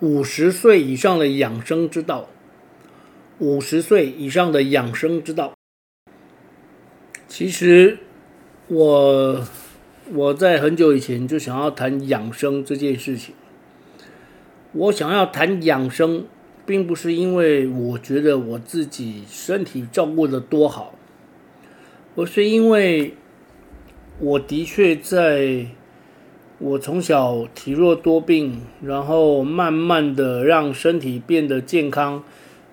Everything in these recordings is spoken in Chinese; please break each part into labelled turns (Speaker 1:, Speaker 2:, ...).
Speaker 1: 五十岁以上的养生之道。五十岁以上的养生之道，其实我我在很久以前就想要谈养生这件事情。我想要谈养生，并不是因为我觉得我自己身体照顾的多好，而是因为。我的确在，我从小体弱多病，然后慢慢的让身体变得健康，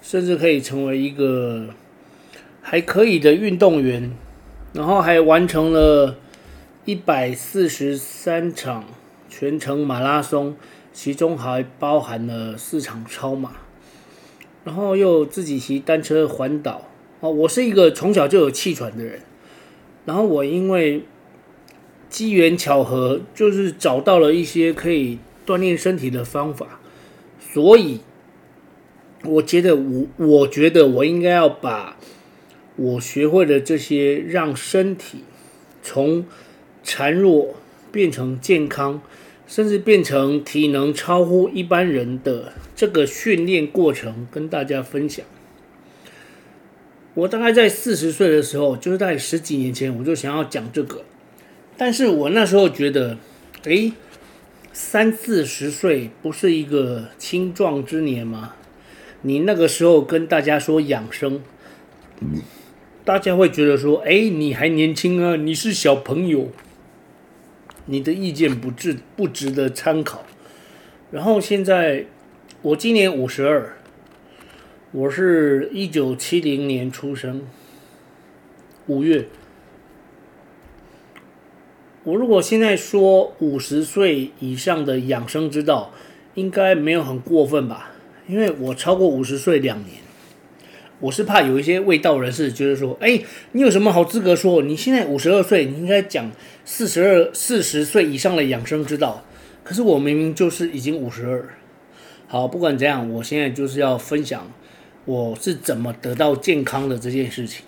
Speaker 1: 甚至可以成为一个还可以的运动员，然后还完成了一百四十三场全程马拉松，其中还包含了四场超马，然后又自己骑单车环岛。哦，我是一个从小就有气喘的人，然后我因为。机缘巧合，就是找到了一些可以锻炼身体的方法，所以我觉得我我觉得我应该要把我学会的这些，让身体从孱弱变成健康，甚至变成体能超乎一般人的这个训练过程，跟大家分享。我大概在四十岁的时候，就是在十几年前，我就想要讲这个。但是我那时候觉得，诶，三四十岁不是一个青壮之年吗？你那个时候跟大家说养生，大家会觉得说，诶，你还年轻啊，你是小朋友，你的意见不值不值得参考。然后现在我今年五十二，我是一九七零年出生，五月。我如果现在说五十岁以上的养生之道，应该没有很过分吧？因为我超过五十岁两年，我是怕有一些未道人士觉得说，哎，你有什么好资格说？你现在五十二岁，你应该讲四十二、四十岁以上的养生之道。可是我明明就是已经五十二。好，不管怎样，我现在就是要分享我是怎么得到健康的这件事情。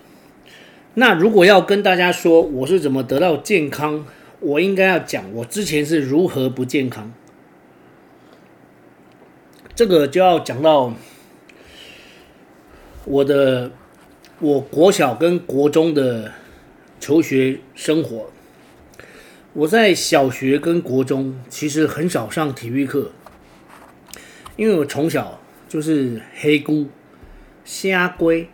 Speaker 1: 那如果要跟大家说我是怎么得到健康，我应该要讲我之前是如何不健康，这个就要讲到我的我国小跟国中的求学生活。我在小学跟国中其实很少上体育课，因为我从小就是黑姑、虾龟、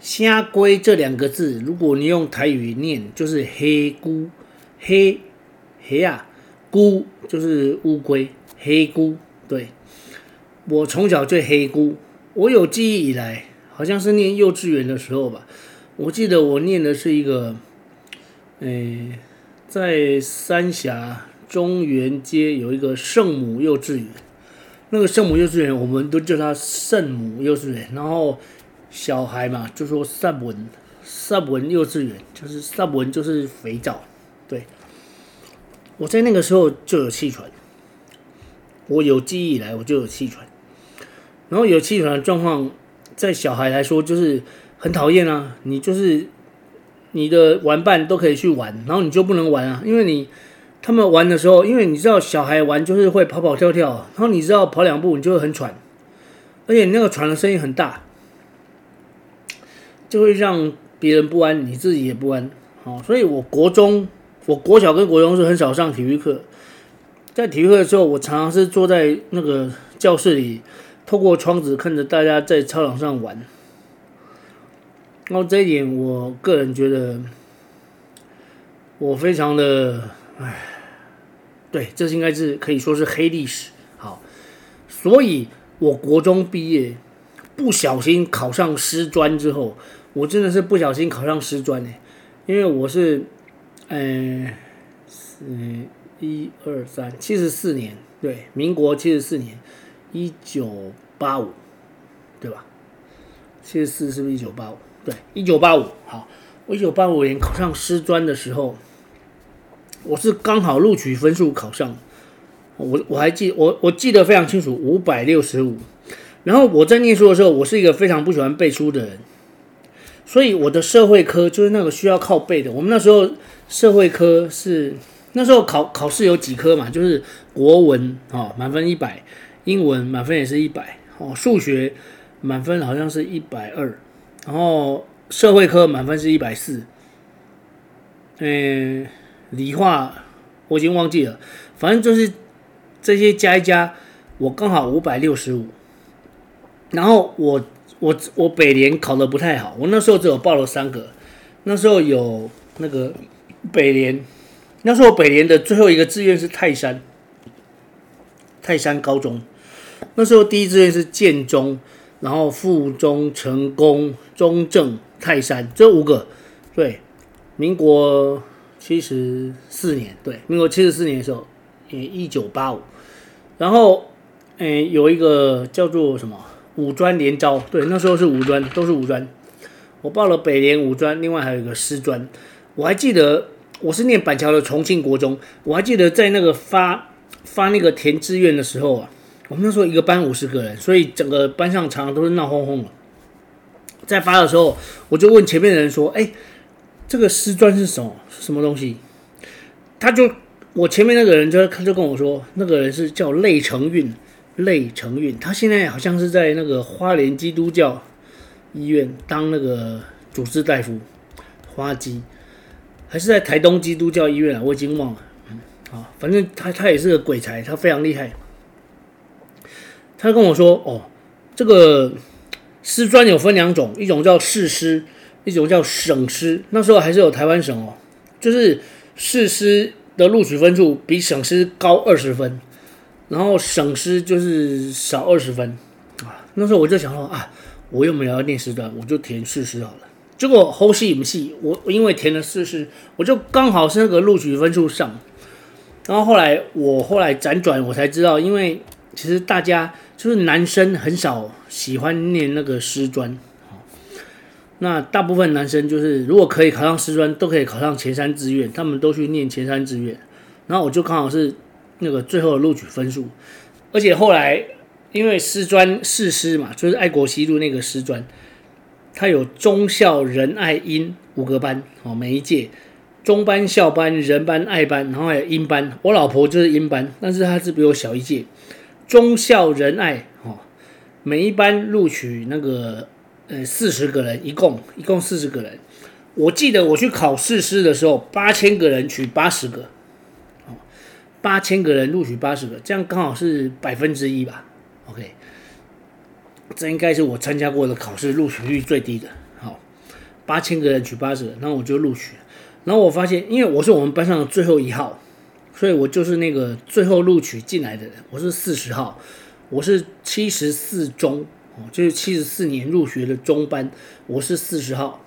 Speaker 1: 虾龟这两个字，如果你用台语念，就是黑姑。黑黑啊，龟就是乌龟，黑龟。对，我从小就黑龟，我有记忆以来，好像是念幼稚园的时候吧。我记得我念的是一个，诶，在三峡中原街有一个圣母幼稚园，那个圣母幼稚园我们都叫它圣母幼稚园，然后小孩嘛就说萨文萨文幼稚园，就是萨文就是肥皂。对，我在那个时候就有气喘，我有记忆以来我就有气喘，然后有气喘的状况，在小孩来说就是很讨厌啊。你就是你的玩伴都可以去玩，然后你就不能玩啊，因为你他们玩的时候，因为你知道小孩玩就是会跑跑跳跳，然后你知道跑两步你就会很喘，而且你那个喘的声音很大，就会让别人不安，你自己也不安。好，所以我国中。我国小跟国中是很少上体育课，在体育课的时候，我常常是坐在那个教室里，透过窗子看着大家在操场上玩。然后这一点，我个人觉得我非常的，唉，对，这应该是可以说是黑历史。好，所以我国中毕业，不小心考上师专之后，我真的是不小心考上师专欸，因为我是。嗯，四一二三七十四年，对，民国七十四年，一九八五，对吧？七十四是不是一九八五？对，一九八五。好，我一九八五年考上师专的时候，我是刚好录取分数考上，我我还记我我记得非常清楚，五百六十五。然后我在念书的时候，我是一个非常不喜欢背书的人，所以我的社会科就是那个需要靠背的。我们那时候社会科是。那时候考考试有几科嘛，就是国文哦，满分一百，英文满分也是一百哦，数学满分好像是一百二，然后社会科满分是一百四，嗯，理化我已经忘记了，反正就是这些加一加，我刚好五百六十五，然后我我我北联考得不太好，我那时候只有报了三个，那时候有那个北联。那时候北联的最后一个志愿是泰山，泰山高中。那时候第一志愿是建中，然后附中、成功、中正、泰山这五个。对，民国七十四年，对，民国七十四年的时候，呃，一九八五。然后，诶，有一个叫做什么五专联招，对，那时候是五专，都是五专。我报了北联五专，另外还有一个师专，我还记得。我是念板桥的重庆国中，我还记得在那个发发那个填志愿的时候啊，我们那时候一个班五十个人，所以整个班上常常都是闹哄哄的。在发的时候，我就问前面的人说：“哎，这个师专是什么？什么东西？”他就我前面那个人就他就跟我说，那个人是叫类承运，类承运，他现在好像是在那个花莲基督教医院当那个主治大夫，花基。还是在台东基督教医院啊，我已经忘了。嗯，好，反正他他也是个鬼才，他非常厉害。他跟我说：“哦，这个师专有分两种，一种叫士师，一种叫省师。那时候还是有台湾省哦，就是士师的录取分数比省师高二十分，然后省师就是少二十分啊。那时候我就想说啊，我又没有要念师专，我就填士师好了。”结果后戏不戏，我因为填了四试，我就刚好是那个录取分数上。然后后来我后来辗转，我才知道，因为其实大家就是男生很少喜欢念那个师专，那大部分男生就是如果可以考上师专，都可以考上前三志愿，他们都去念前三志愿。然后我就刚好是那个最后的录取分数，而且后来因为师专士师嘛，就是爱国西路那个师专。他有忠孝仁爱英五个班哦，每一届中班、校班、仁班、爱班，然后还有英班。我老婆就是英班，但是她是比我小一届。忠孝仁爱哦，每一班录取那个呃四十个人，一共一共四十个人。我记得我去考试师的时候，八千个人取八十个，哦，八千个人录取八十个，这样刚好是百分之一吧？OK。这应该是我参加过的考试录取率最低的。好，八千个人取八十个，然后我就录取。然后我发现，因为我是我们班上的最后一号，所以我就是那个最后录取进来的人。我是四十号，我是七十四中，哦，就是七十四年入学的中班，我是四十号。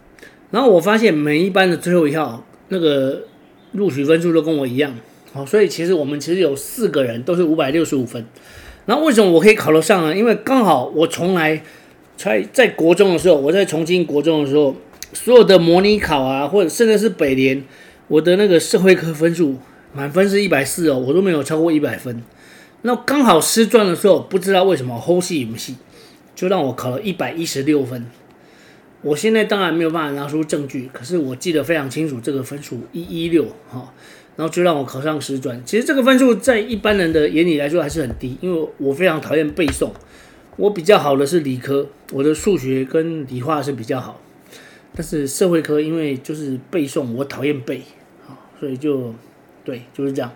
Speaker 1: 然后我发现每一班的最后一号那个录取分数都跟我一样，好，所以其实我们其实有四个人都是五百六十五分。那为什么我可以考得上呢？因为刚好我从来在在国中的时候，我在重庆国中的时候，所有的模拟考啊，或者甚至是北联，我的那个社会科分数满分是一百四哦，我都没有超过一百分。那刚好师专的时候，不知道为什么后戏不戏，就让我考了一百一十六分。我现在当然没有办法拿出证据，可是我记得非常清楚，这个分数一一六哈。然后就让我考上师专。其实这个分数在一般人的眼里来说还是很低，因为我非常讨厌背诵。我比较好的是理科，我的数学跟理化是比较好。但是社会科因为就是背诵，我讨厌背，所以就对，就是这样。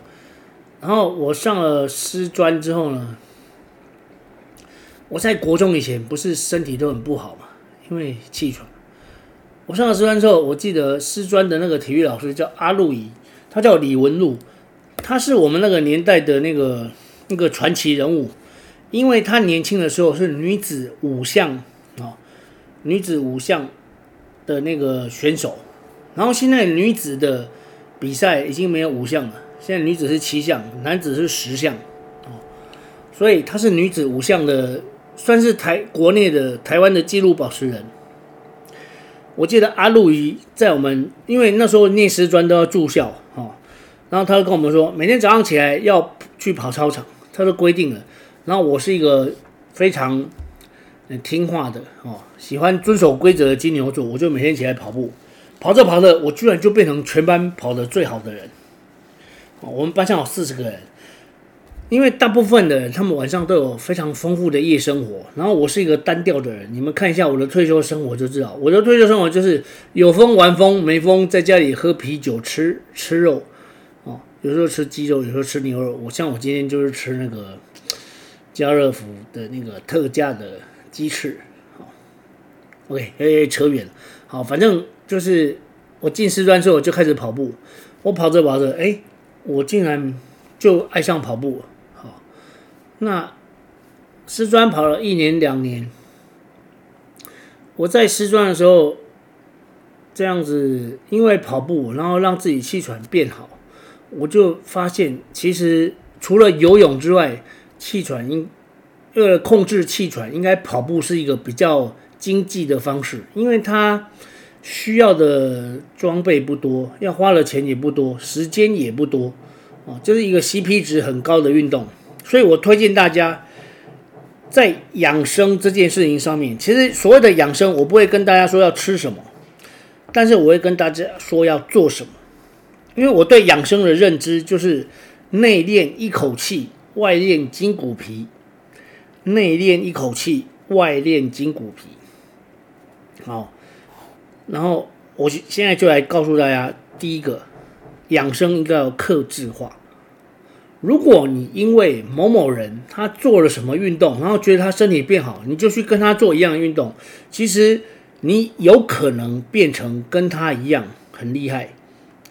Speaker 1: 然后我上了师专之后呢，我在国中以前不是身体都很不好嘛，因为气喘。我上了师专之后，我记得师专的那个体育老师叫阿路仪。他叫李文路，他是我们那个年代的那个那个传奇人物，因为他年轻的时候是女子五项啊，女子五项的那个选手，然后现在女子的比赛已经没有五项了，现在女子是七项，男子是十项，哦，所以她是女子五项的，算是台国内的台湾的纪录保持人。我记得阿路姨在我们，因为那时候念师专都要住校哦，然后他就跟我们说，每天早上起来要去跑操场，他都规定了。然后我是一个非常听话的哦，喜欢遵守规则的金牛座，我就每天起来跑步，跑着跑着，我居然就变成全班跑得最好的人。我们班上有四十个人。因为大部分的人，他们晚上都有非常丰富的夜生活，然后我是一个单调的人。你们看一下我的退休生活就知道，我的退休生活就是有风玩风，没风在家里喝啤酒、吃吃肉，哦，有时候吃鸡肉，有时候吃牛肉。我像我今天就是吃那个家乐福的那个特价的鸡翅。好，OK，哎，扯远了。好，反正就是我进师专之后就开始跑步，我跑着跑着，哎，我竟然就爱上跑步了。那师专跑了一年两年，我在师专的时候这样子，因为跑步，然后让自己气喘变好，我就发现其实除了游泳之外，气喘应为了控制气喘，应该跑步是一个比较经济的方式，因为它需要的装备不多，要花的钱也不多，时间也不多，啊，就是一个 CP 值很高的运动。所以我推荐大家，在养生这件事情上面，其实所谓的养生，我不会跟大家说要吃什么，但是我会跟大家说要做什么。因为我对养生的认知就是内练一口气，外练筋骨皮。内练一口气，外练筋骨皮。好，然后我现在就来告诉大家，第一个，养生应该要克制化。如果你因为某某人他做了什么运动，然后觉得他身体变好，你就去跟他做一样的运动，其实你有可能变成跟他一样很厉害，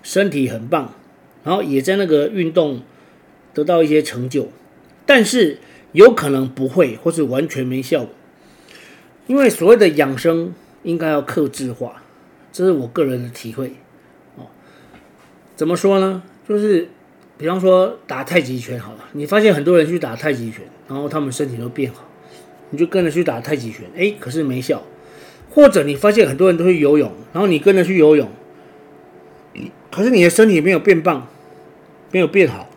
Speaker 1: 身体很棒，然后也在那个运动得到一些成就，但是有可能不会，或是完全没效果。因为所谓的养生应该要克制化，这是我个人的体会。哦，怎么说呢？就是。比方说打太极拳好了，你发现很多人去打太极拳，然后他们身体都变好，你就跟着去打太极拳，哎，可是没效。或者你发现很多人都去游泳，然后你跟着去游泳，可是你的身体没有变棒，没有变好，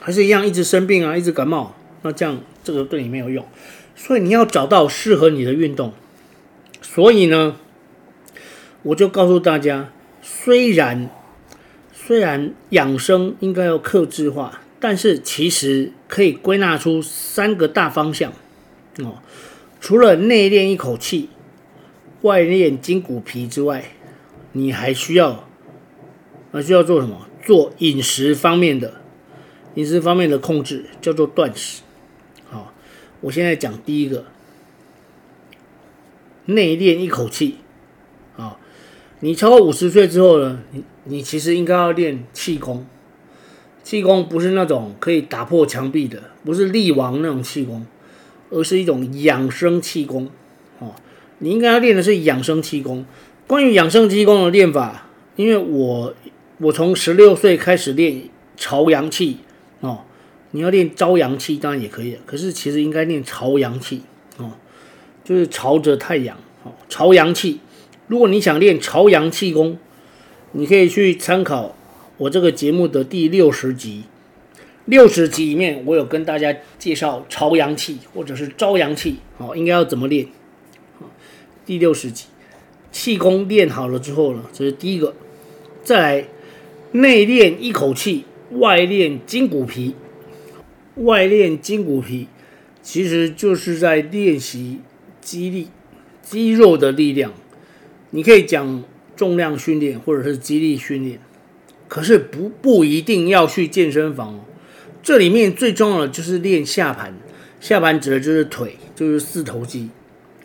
Speaker 1: 还是一样一直生病啊，一直感冒，那这样这个对你没有用。所以你要找到适合你的运动。所以呢，我就告诉大家，虽然。虽然养生应该要克制化，但是其实可以归纳出三个大方向哦。除了内练一口气，外练筋骨皮之外，你还需要还需要做什么？做饮食方面的饮食方面的控制，叫做断食。好，我现在讲第一个，内练一口气。好，你超过五十岁之后呢？你其实应该要练气功，气功不是那种可以打破墙壁的，不是力王那种气功，而是一种养生气功。哦，你应该要练的是养生气功。关于养生气功的练法，因为我我从十六岁开始练朝阳气哦，你要练朝阳气当然也可以，可是其实应该练朝阳气哦，就是朝着太阳哦，朝阳气。如果你想练朝阳气功，你可以去参考我这个节目的第六十集，六十集里面我有跟大家介绍朝阳气或者是朝阳气，好，应该要怎么练？第六十集，气功练好了之后呢，这是第一个，再来内练一口气，外练筋骨皮，外练筋骨皮，其实就是在练习肌力、肌肉的力量，你可以讲。重量训练或者是肌力训练，可是不不一定要去健身房哦。这里面最重要的就是练下盘，下盘指的就是腿，就是四头肌。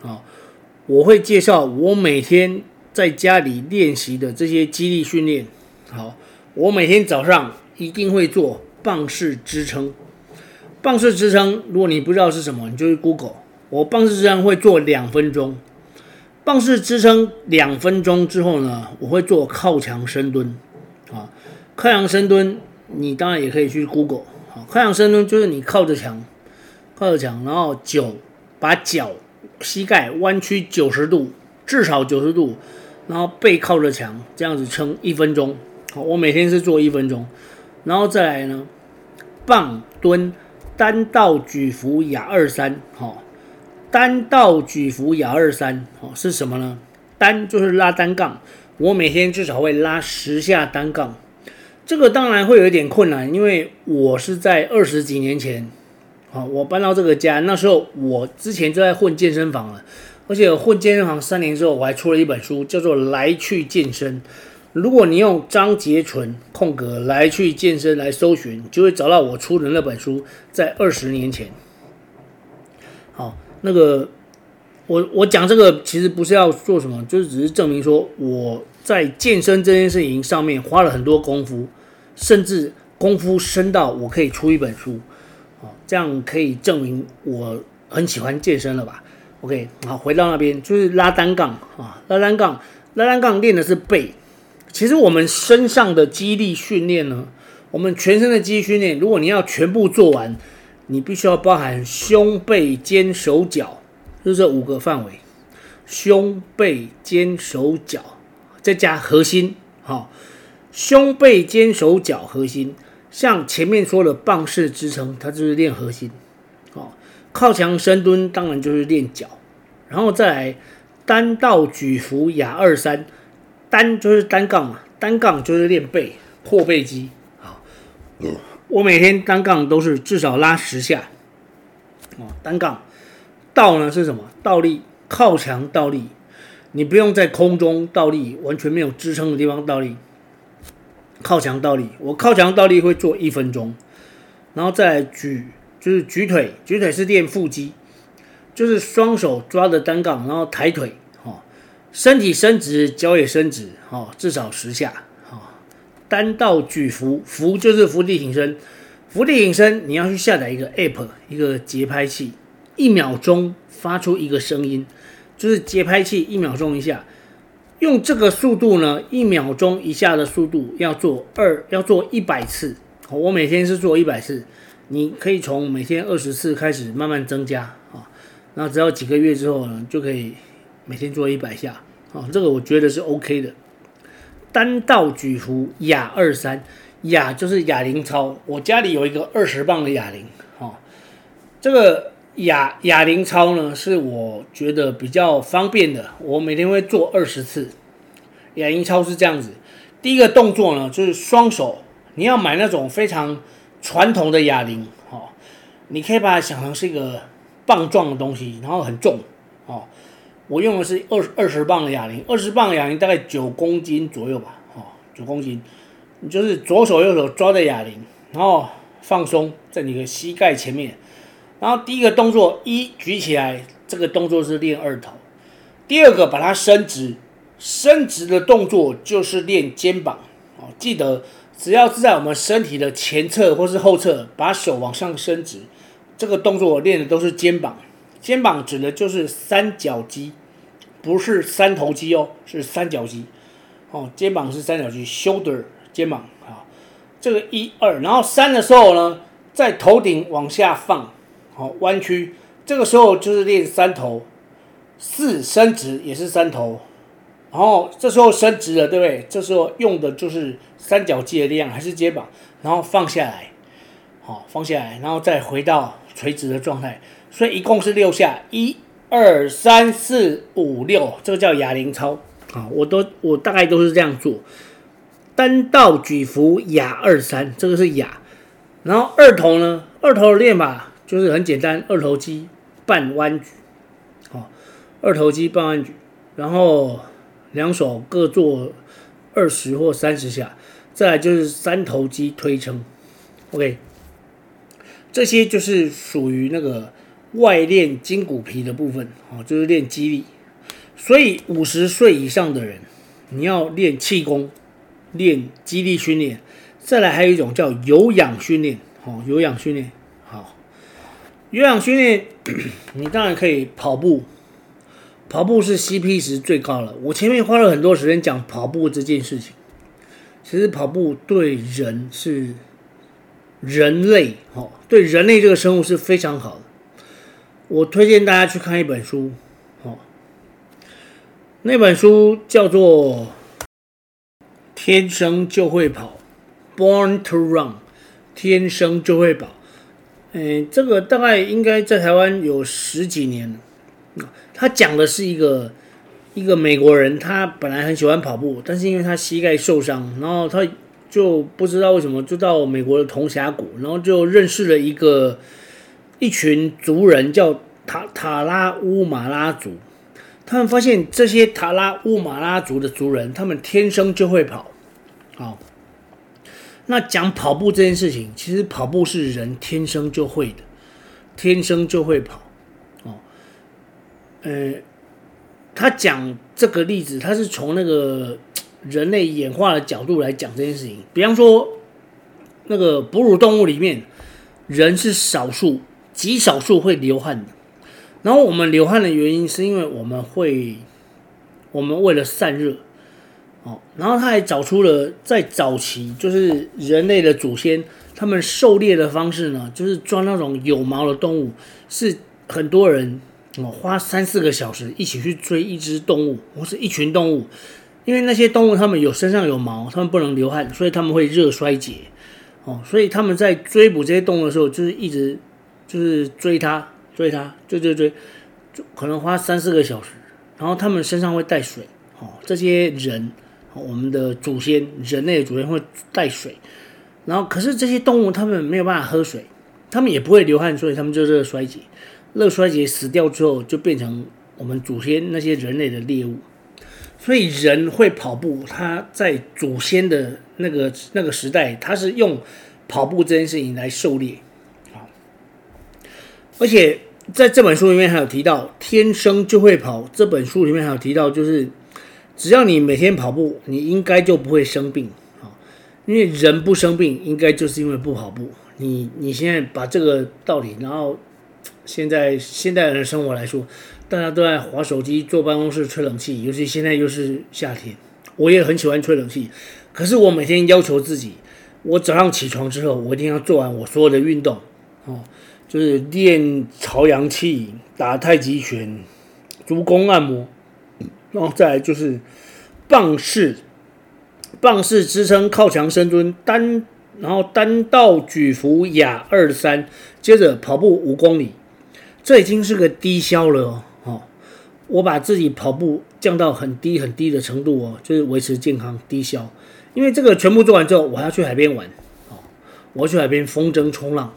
Speaker 1: 啊，我会介绍我每天在家里练习的这些肌力训练。好，我每天早上一定会做棒式支撑。棒式支撑，如果你不知道是什么，你就去 Google。我棒式支撑会做两分钟。棒式支撑两分钟之后呢，我会做靠墙深蹲，啊，靠墙深蹲，你当然也可以去 Google，啊，靠墙深蹲就是你靠着墙，靠着墙，然后九把脚膝盖弯曲九十度，至少九十度，然后背靠着墙，这样子撑一分钟。好，我每天是做一分钟，然后再来呢，棒蹲单道举伏亚二三。好，单道举伏亚二三，好是什么呢？单就是拉单杠，我每天至少会拉十下单杠。这个当然会有一点困难，因为我是在二十几年前，好，我搬到这个家，那时候我之前就在混健身房了，而且混健身房三年之后，我还出了一本书，叫做《来去健身》。如果你用张杰纯空格来去健身来搜寻，就会找到我出的那本书，在二十年前。那个。我我讲这个其实不是要做什么，就是只是证明说我在健身这件事情上面花了很多功夫，甚至功夫深到我可以出一本书，啊，这样可以证明我很喜欢健身了吧？OK，好，回到那边就是拉单杠啊，拉单杠，拉单杠练的是背。其实我们身上的肌力训练呢，我们全身的肌力训练，如果你要全部做完，你必须要包含胸背肩手脚。就是这五个范围：胸、背、肩、手、脚，再加核心。好，胸、背、肩、手、脚，核心。像前面说的棒式支撑，它就是练核心。好，靠墙深蹲当然就是练脚。然后再来单道举伏亚二三，单就是单杠嘛，单杠就是练背阔背肌。好，我每天单杠都是至少拉十下。哦，单杠。倒呢是什么？倒立，靠墙倒立，你不用在空中倒立，完全没有支撑的地方倒立，靠墙倒立。我靠墙倒立会做一分钟，然后再举，就是举腿，举腿是练腹肌，就是双手抓着单杠，然后抬腿，哈，身体伸直，脚也伸直，哈，至少十下，单道举伏，伏就是伏地挺身，伏地挺身，你要去下载一个 app，一个节拍器。一秒钟发出一个声音，就是节拍器，一秒钟一下。用这个速度呢，一秒钟一下的速度要做二，要做一百次。我每天是做一百次，你可以从每天二十次开始慢慢增加啊。那只要几个月之后呢，就可以每天做一百下啊。这个我觉得是 OK 的。单道举壶哑二三，哑就是哑铃操。我家里有一个二十磅的哑铃，哦，这个。哑哑铃操呢，是我觉得比较方便的。我每天会做二十次。哑铃操是这样子，第一个动作呢，就是双手，你要买那种非常传统的哑铃，哦，你可以把它想成是一个棒状的东西，然后很重，哦，我用的是二二十磅的哑铃，二十磅的哑铃大概九公斤左右吧，哦，九公斤，你就是左手右手抓着哑铃，然后放松在你的膝盖前面。然后第一个动作一举起来，这个动作是练二头。第二个把它伸直，伸直的动作就是练肩膀。哦，记得只要是在我们身体的前侧或是后侧，把手往上伸直，这个动作我练的都是肩膀。肩膀指的就是三角肌，不是三头肌哦，是三角肌。哦，肩膀是三角肌，shoulder 肩膀。好，这个一二，然后三的时候呢，在头顶往下放。好，弯曲，这个时候就是练三头，四伸直也是三头，然后这时候伸直了，对不对？这时候用的就是三角肌的力量，还是肩膀，然后放下来，好，放下来，然后再回到垂直的状态，所以一共是六下，一、二、三、四、五、六，这个叫哑铃操。啊，我都我大概都是这样做，单道举伏哑二三，这个是哑，然后二头呢，二头的练法。就是很简单，二头肌半弯举，好，二头肌半弯举，然后两手各做二十或三十下，再来就是三头肌推撑，OK，这些就是属于那个外练筋骨皮的部分，哦，就是练肌力。所以五十岁以上的人，你要练气功，练肌力训练，再来还有一种叫有氧训练，哦，有氧训练。好有氧训练，你当然可以跑步，跑步是 CP 值最高了。我前面花了很多时间讲跑步这件事情，其实跑步对人是人类哦，对人类这个生物是非常好的。我推荐大家去看一本书，哦，那本书叫做《天生就会跑》（Born to Run），天生就会跑。嗯，这个大概应该在台湾有十几年。他讲的是一个一个美国人，他本来很喜欢跑步，但是因为他膝盖受伤，然后他就不知道为什么就到美国的铜峡谷，然后就认识了一个一群族人，叫塔塔拉乌马拉族。他们发现这些塔拉乌马拉族的族人，他们天生就会跑，好。那讲跑步这件事情，其实跑步是人天生就会的，天生就会跑，哦，呃，他讲这个例子，他是从那个人类演化的角度来讲这件事情。比方说，那个哺乳动物里面，人是少数，极少数会流汗的。然后我们流汗的原因，是因为我们会，我们为了散热。哦，然后他还找出了在早期，就是人类的祖先，他们狩猎的方式呢，就是抓那种有毛的动物，是很多人哦花三四个小时一起去追一只动物或是一群动物，因为那些动物它们有身上有毛，它们不能流汗，所以他们会热衰竭。哦，所以他们在追捕这些动物的时候，就是一直就是追他，追他，追追追，就可能花三四个小时，然后他们身上会带水。哦，这些人。我们的祖先，人类的祖先会带水，然后可是这些动物它们没有办法喝水，它们也不会流汗，所以它们就热衰竭。热衰竭死掉之后，就变成我们祖先那些人类的猎物。所以人会跑步，他在祖先的那个那个时代，他是用跑步这件事情来狩猎。而且在这本书里面还有提到，天生就会跑。这本书里面还有提到，就是。只要你每天跑步，你应该就不会生病啊！因为人不生病，应该就是因为不跑步。你你现在把这个道理，然后现在现代人的生活来说，大家都在滑手机、坐办公室、吹冷气，尤其现在又是夏天，我也很喜欢吹冷气。可是我每天要求自己，我早上起床之后，我一定要做完我所有的运动哦，就是练朝阳气、打太极拳、足弓按摩。然后再来就是棒式，棒式支撑靠墙深蹲单，然后单道举浮亚二三，接着跑步五公里，这已经是个低消了哦。我把自己跑步降到很低很低的程度哦，就是维持健康低消。因为这个全部做完之后，我还要去海边玩哦，我要去海边风筝冲浪，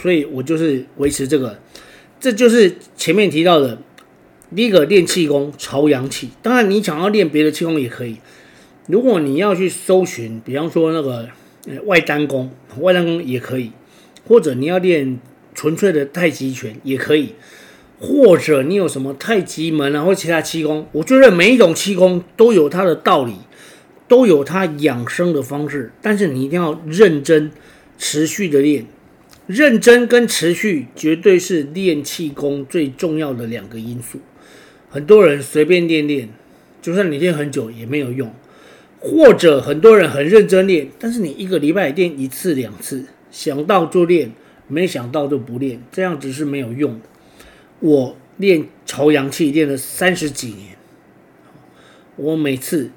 Speaker 1: 所以我就是维持这个，这就是前面提到的。第一个练气功，朝阳气。当然，你想要练别的气功也可以。如果你要去搜寻，比方说那个外丹功，外丹功也可以。或者你要练纯粹的太极拳也可以。或者你有什么太极门啊，或其他气功，我觉得每一种气功都有它的道理，都有它养生的方式。但是你一定要认真、持续的练。认真跟持续绝对是练气功最重要的两个因素。很多人随便练练，就算你练很久也没有用；或者很多人很认真练，但是你一个礼拜练一次两次，想到就练，没想到就不练，这样子是没有用的。我练朝阳气练了三十几年，我每次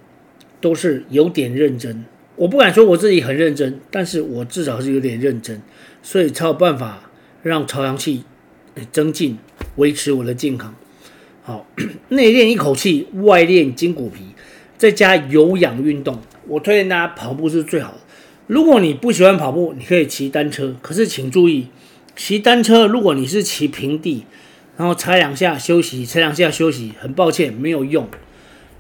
Speaker 1: 都是有点认真。我不敢说我自己很认真，但是我至少是有点认真，所以才有办法让朝阳气增进，维持我的健康。好，内练一口气，外练筋骨皮，再加有氧运动。我推荐大家跑步是最好的。如果你不喜欢跑步，你可以骑单车。可是请注意，骑单车如果你是骑平地，然后踩两下休息，踩两下休息，很抱歉，没有用。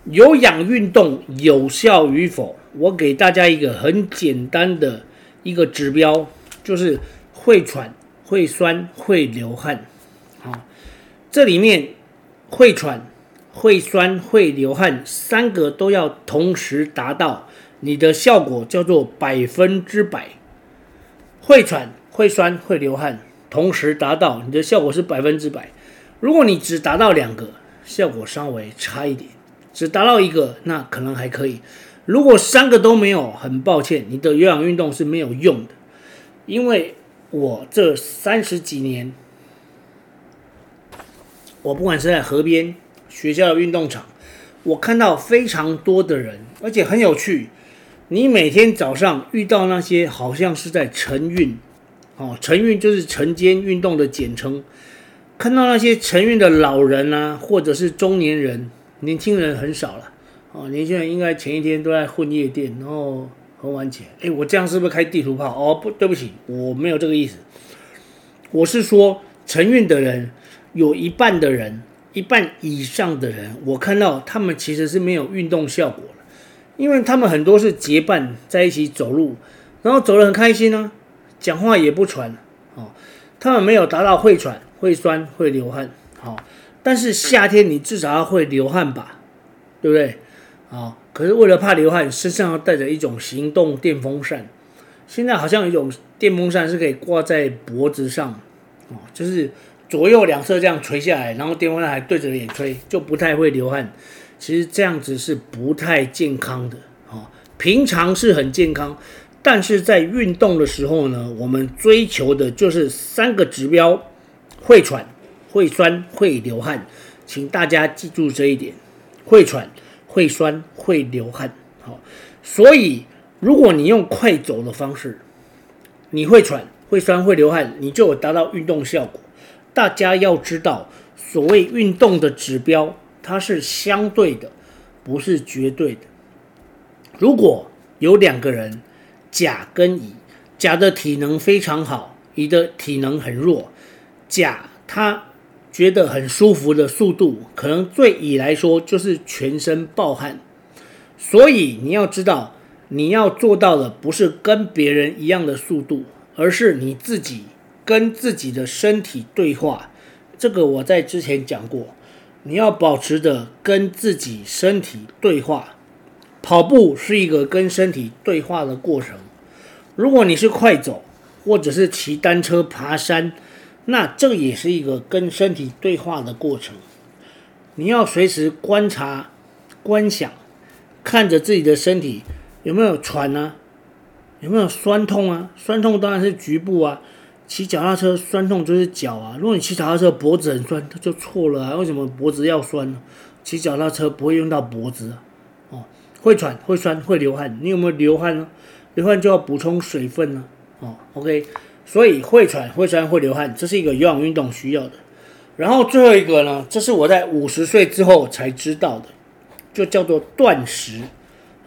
Speaker 1: 有氧运动有效与否，我给大家一个很简单的一个指标，就是会喘、会酸、会流汗。好，这里面。会喘、会酸、会流汗，三个都要同时达到，你的效果叫做百分之百。会喘、会酸、会流汗，同时达到，你的效果是百分之百。如果你只达到两个，效果稍微差一点；只达到一个，那可能还可以。如果三个都没有，很抱歉，你的有氧运动是没有用的。因为我这三十几年。我不管是在河边、学校的运动场，我看到非常多的人，而且很有趣。你每天早上遇到那些好像是在晨运，哦，晨运就是晨间运动的简称。看到那些晨运的老人啊，或者是中年人，年轻人很少了。哦，年轻人应该前一天都在混夜店，然后很晚起来。诶，我这样是不是开地图炮？哦，不对不起，我没有这个意思。我是说晨运的人，有一半的人，一半以上的人，我看到他们其实是没有运动效果。因为他们很多是结伴在一起走路，然后走得很开心呢、啊，讲话也不喘哦。他们没有达到会喘、会酸、会流汗，好、哦，但是夏天你至少要会流汗吧，对不对？啊、可是为了怕流汗，身上要带着一种行动电风扇。现在好像有一种电风扇是可以挂在脖子上，哦，就是左右两侧这样垂下来，然后电风扇还对着脸吹，就不太会流汗。其实这样子是不太健康的哦。平常是很健康，但是在运动的时候呢，我们追求的就是三个指标：会喘、会酸、会流汗。请大家记住这一点：会喘、会酸、会流汗。好，所以如果你用快走的方式，你会喘、会酸、会流汗，你就有达到运动效果。大家要知道，所谓运动的指标。它是相对的，不是绝对的。如果有两个人，甲跟乙，甲的体能非常好，乙的体能很弱，甲他觉得很舒服的速度，可能对乙来说就是全身爆汗。所以你要知道，你要做到的不是跟别人一样的速度，而是你自己跟自己的身体对话。这个我在之前讲过。你要保持着跟自己身体对话，跑步是一个跟身体对话的过程。如果你是快走，或者是骑单车、爬山，那这也是一个跟身体对话的过程。你要随时观察、观想，看着自己的身体有没有喘啊，有没有酸痛啊？酸痛当然是局部啊。骑脚踏车酸痛就是脚啊，如果你骑脚踏车脖子很酸，它就错了啊。为什么脖子要酸呢？骑脚踏车不会用到脖子啊。哦，会喘、会酸、会流汗，你有没有流汗呢？流汗就要补充水分呢。哦，OK，所以会喘、会酸、会流汗，这是一个有氧运动需要的。然后最后一个呢，这是我在五十岁之后才知道的，就叫做断食。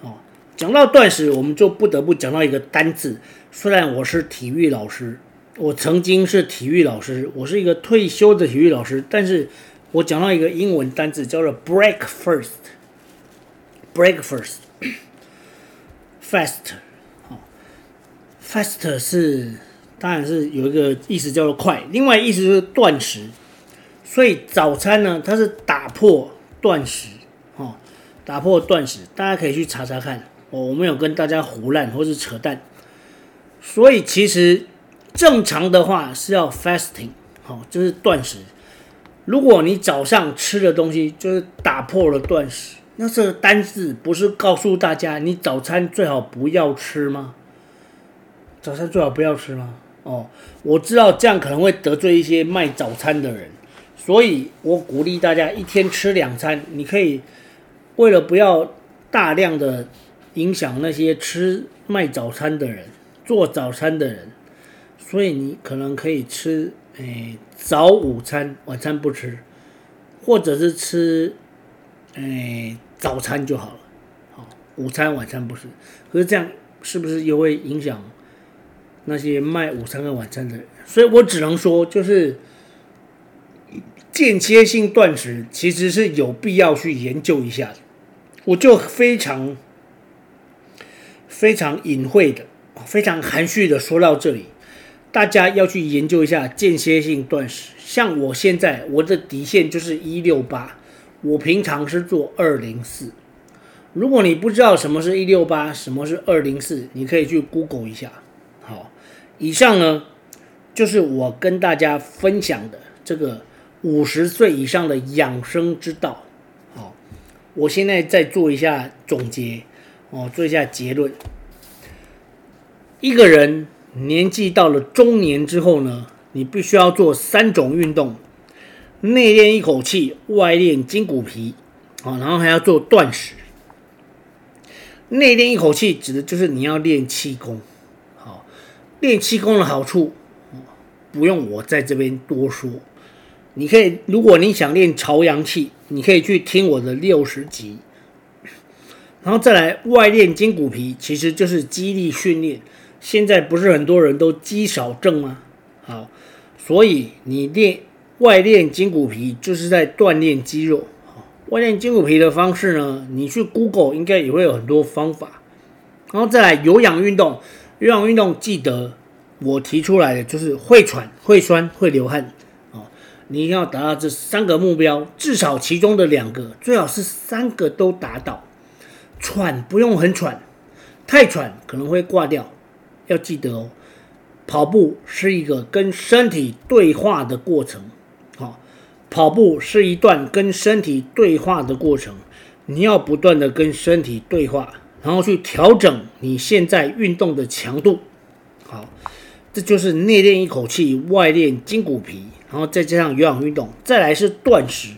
Speaker 1: 哦，讲到断食，我们就不得不讲到一个单字。虽然我是体育老师。我曾经是体育老师，我是一个退休的体育老师，但是我讲到一个英文单词叫做 breakfast，breakfast，fast，好，fast 是当然是有一个意思叫做快，另外意思就是断食，所以早餐呢，它是打破断食，哦，打破断食，大家可以去查查看，我我没有跟大家胡烂或是扯淡，所以其实。正常的话是要 fasting，好，就是断食。如果你早上吃的东西就是打破了断食，那这个单字不是告诉大家你早餐最好不要吃吗？早餐最好不要吃吗？哦，我知道这样可能会得罪一些卖早餐的人，所以我鼓励大家一天吃两餐。你可以为了不要大量的影响那些吃卖早餐的人，做早餐的人。所以你可能可以吃，诶，早午餐，晚餐不吃，或者是吃，诶，早餐就好了，好，午餐晚餐不吃。可是这样是不是又会影响那些卖午餐跟晚餐的？所以我只能说，就是间歇性断食其实是有必要去研究一下的。我就非常非常隐晦的、非常含蓄的说到这里。大家要去研究一下间歇性断食。像我现在，我的底线就是一六八，我平常是做二零四。如果你不知道什么是一六八，什么是二零四，你可以去 Google 一下。以上呢就是我跟大家分享的这个五十岁以上的养生之道。好，我现在再做一下总结，哦，做一下结论。一个人。年纪到了中年之后呢，你必须要做三种运动。内练一口气，外练筋骨皮，啊，然后还要做断食。内练一口气指的就是你要练气功，练气功的好处，不用我在这边多说。你可以，如果你想练朝阳气，你可以去听我的六十集。然后再来外练筋骨皮，其实就是肌力训练。现在不是很多人都肌少症吗？好，所以你练外练筋骨皮，就是在锻炼肌肉。外练筋骨皮的方式呢，你去 Google 应该也会有很多方法。然后再来有氧运动，有氧运动记得我提出来的就是会喘、会酸、会流汗。你一定要达到这三个目标，至少其中的两个，最好是三个都达到。喘不用很喘，太喘可能会挂掉。要记得哦，跑步是一个跟身体对话的过程。好，跑步是一段跟身体对话的过程。你要不断的跟身体对话，然后去调整你现在运动的强度。好，这就是内练一口气，外练筋骨皮。然后再加上有氧运动，再来是断食。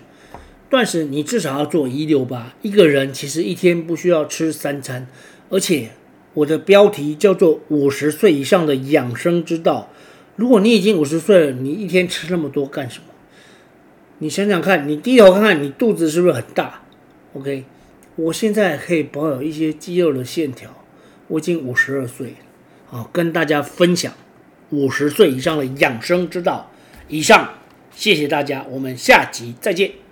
Speaker 1: 断食你至少要做一六八。一个人其实一天不需要吃三餐，而且我的标题叫做“五十岁以上的养生之道”。如果你已经五十岁了，你一天吃那么多干什么？你想想看，你低头看看，你肚子是不是很大？OK，我现在可以保有一些肌肉的线条。我已经五十二岁啊，跟大家分享五十岁以上的养生之道。以上，谢谢大家，我们下集再见。